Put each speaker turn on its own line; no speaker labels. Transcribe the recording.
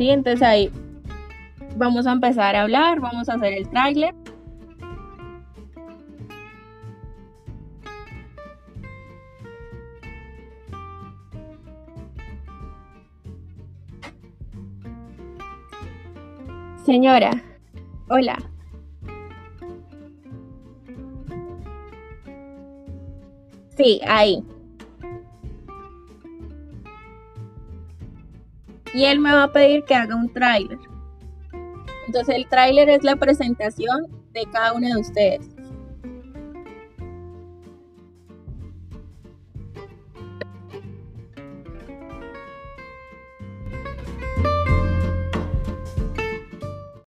Sí, entonces ahí vamos a empezar a hablar, vamos a hacer el tráiler. Señora, hola. Sí, ahí. Y él me va a pedir que haga un tráiler. Entonces el tráiler es la presentación de cada uno de ustedes.